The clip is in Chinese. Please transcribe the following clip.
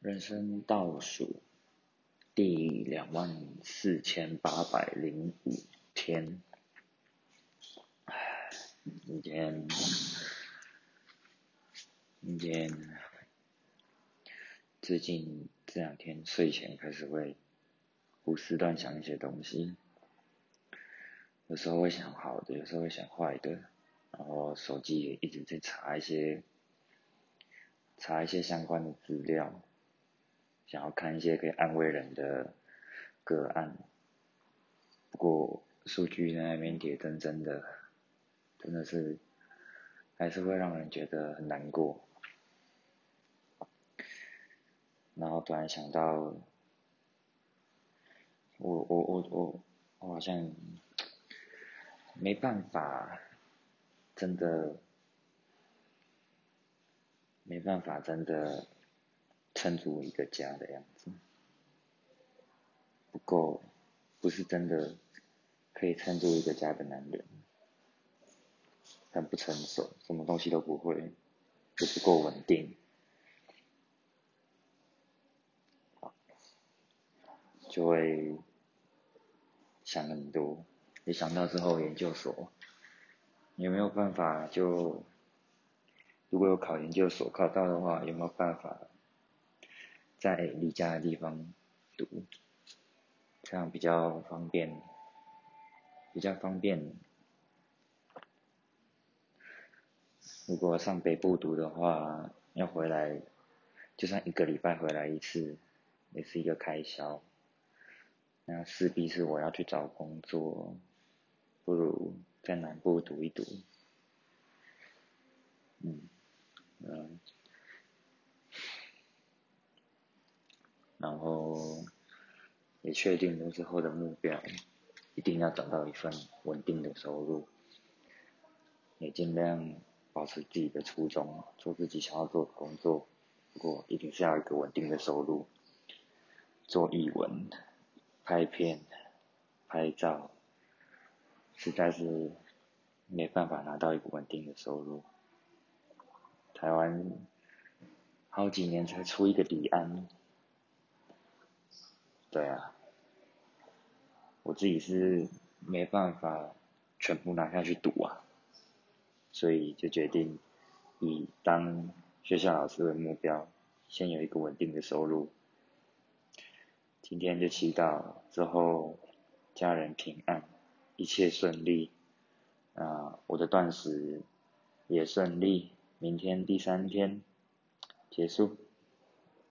人生倒数第两万四千八百零五天，唉今天今天最近这两天睡前开始会胡思乱想一些东西，有时候会想好的，有时候会想坏的，然后手机也一直在查一些查一些相关的资料。想要看一些可以安慰人的个案，不过数据在那边跌真真的，真的是还是会让人觉得很难过。然后突然想到，我我我我我好像没办法，真的没办法，真的。撑住一个家的样子，不够，不是真的可以撑住一个家的男人，很不成熟，什么东西都不会，就不够稳定，就会想很多，一想到之后研究所，有没有办法就，如果有考研究所考到的话，有没有办法？在离家的地方读，这样比较方便，比较方便。如果上北部读的话，要回来，就算一个礼拜回来一次，也是一个开销。那势必是我要去找工作，不如在南部读一读。嗯，嗯。然后也确定了之后的目标，一定要找到一份稳定的收入，也尽量保持自己的初衷，做自己想要做的工作。不过一定是要一个稳定的收入。做译文、拍片、拍照，实在是没办法拿到一个稳定的收入。台湾好几年才出一个李安。对啊，我自己是没办法全部拿下去赌啊，所以就决定以当学校老师为目标，先有一个稳定的收入。今天就祈祷之后家人平安，一切顺利，啊，我的断食也顺利，明天第三天结束。